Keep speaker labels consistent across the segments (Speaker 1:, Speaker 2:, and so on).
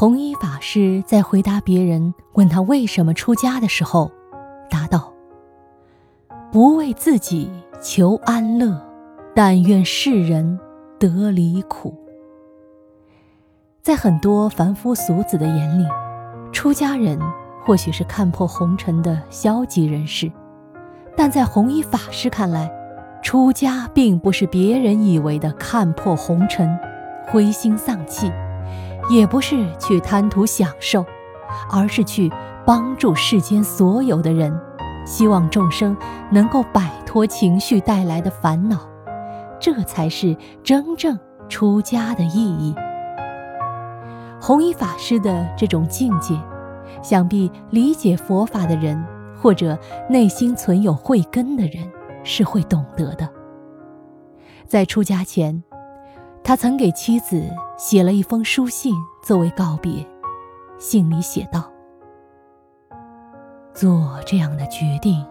Speaker 1: 弘一法师在回答别人问他为什么出家的时候，答道：“不为自己求安乐，但愿世人得离苦。”在很多凡夫俗子的眼里，出家人或许是看破红尘的消极人士，但在弘一法师看来，出家并不是别人以为的看破红尘、灰心丧气。也不是去贪图享受，而是去帮助世间所有的人，希望众生能够摆脱情绪带来的烦恼，这才是真正出家的意义。弘一法师的这种境界，想必理解佛法的人或者内心存有慧根的人是会懂得的。在出家前。他曾给妻子写了一封书信作为告别，信里写道：“做这样的决定，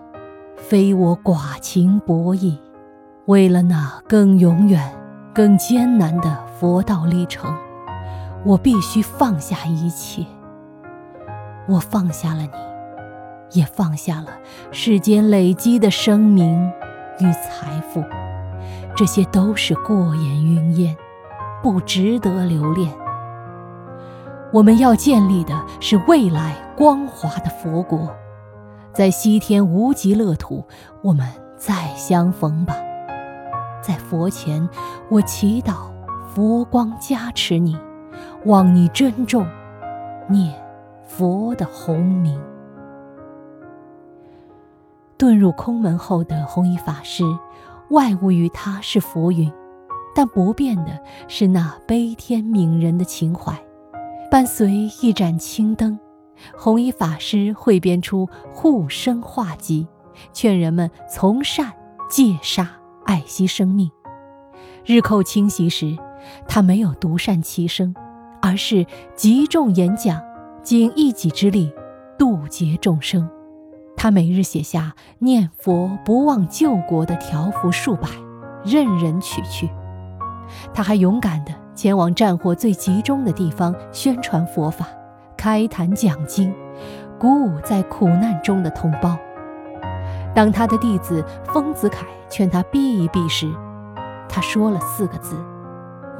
Speaker 1: 非我寡情薄义，为了那更永远、更艰难的佛道历程，我必须放下一切。我放下了你，也放下了世间累积的声名与财富。”这些都是过眼云烟，不值得留恋。我们要建立的是未来光华的佛国，在西天无极乐土，我们再相逢吧。在佛前，我祈祷佛光加持你，望你珍重念佛的洪名。遁入空门后的弘一法师。外物于他是浮云，但不变的是那悲天悯人的情怀。伴随一盏青灯，弘一法师汇编出护生画集，劝人们从善戒杀，爱惜生命。日寇侵袭时，他没有独善其身，而是集众演讲，尽一己之力渡劫众生。他每日写下“念佛不忘救国”的条幅数百，任人取去。他还勇敢地前往战火最集中的地方宣传佛法，开坛讲经，鼓舞在苦难中的同胞。当他的弟子丰子恺劝他避一避时，他说了四个字：“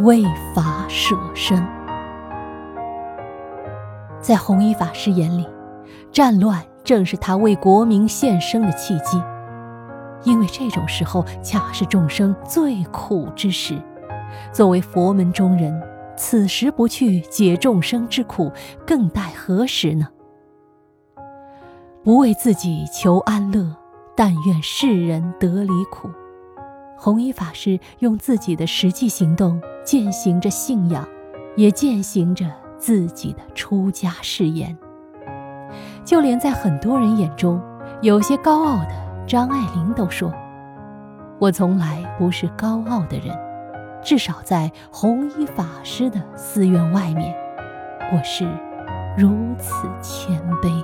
Speaker 1: 为法舍身。”在弘一法师眼里，战乱。正是他为国民献身的契机，因为这种时候恰是众生最苦之时。作为佛门中人，此时不去解众生之苦，更待何时呢？不为自己求安乐，但愿世人得离苦。弘一法师用自己的实际行动践行着信仰，也践行着自己的出家誓言。就连在很多人眼中有些高傲的张爱玲都说：“我从来不是高傲的人，至少在弘一法师的寺院外面，我是如此谦卑。”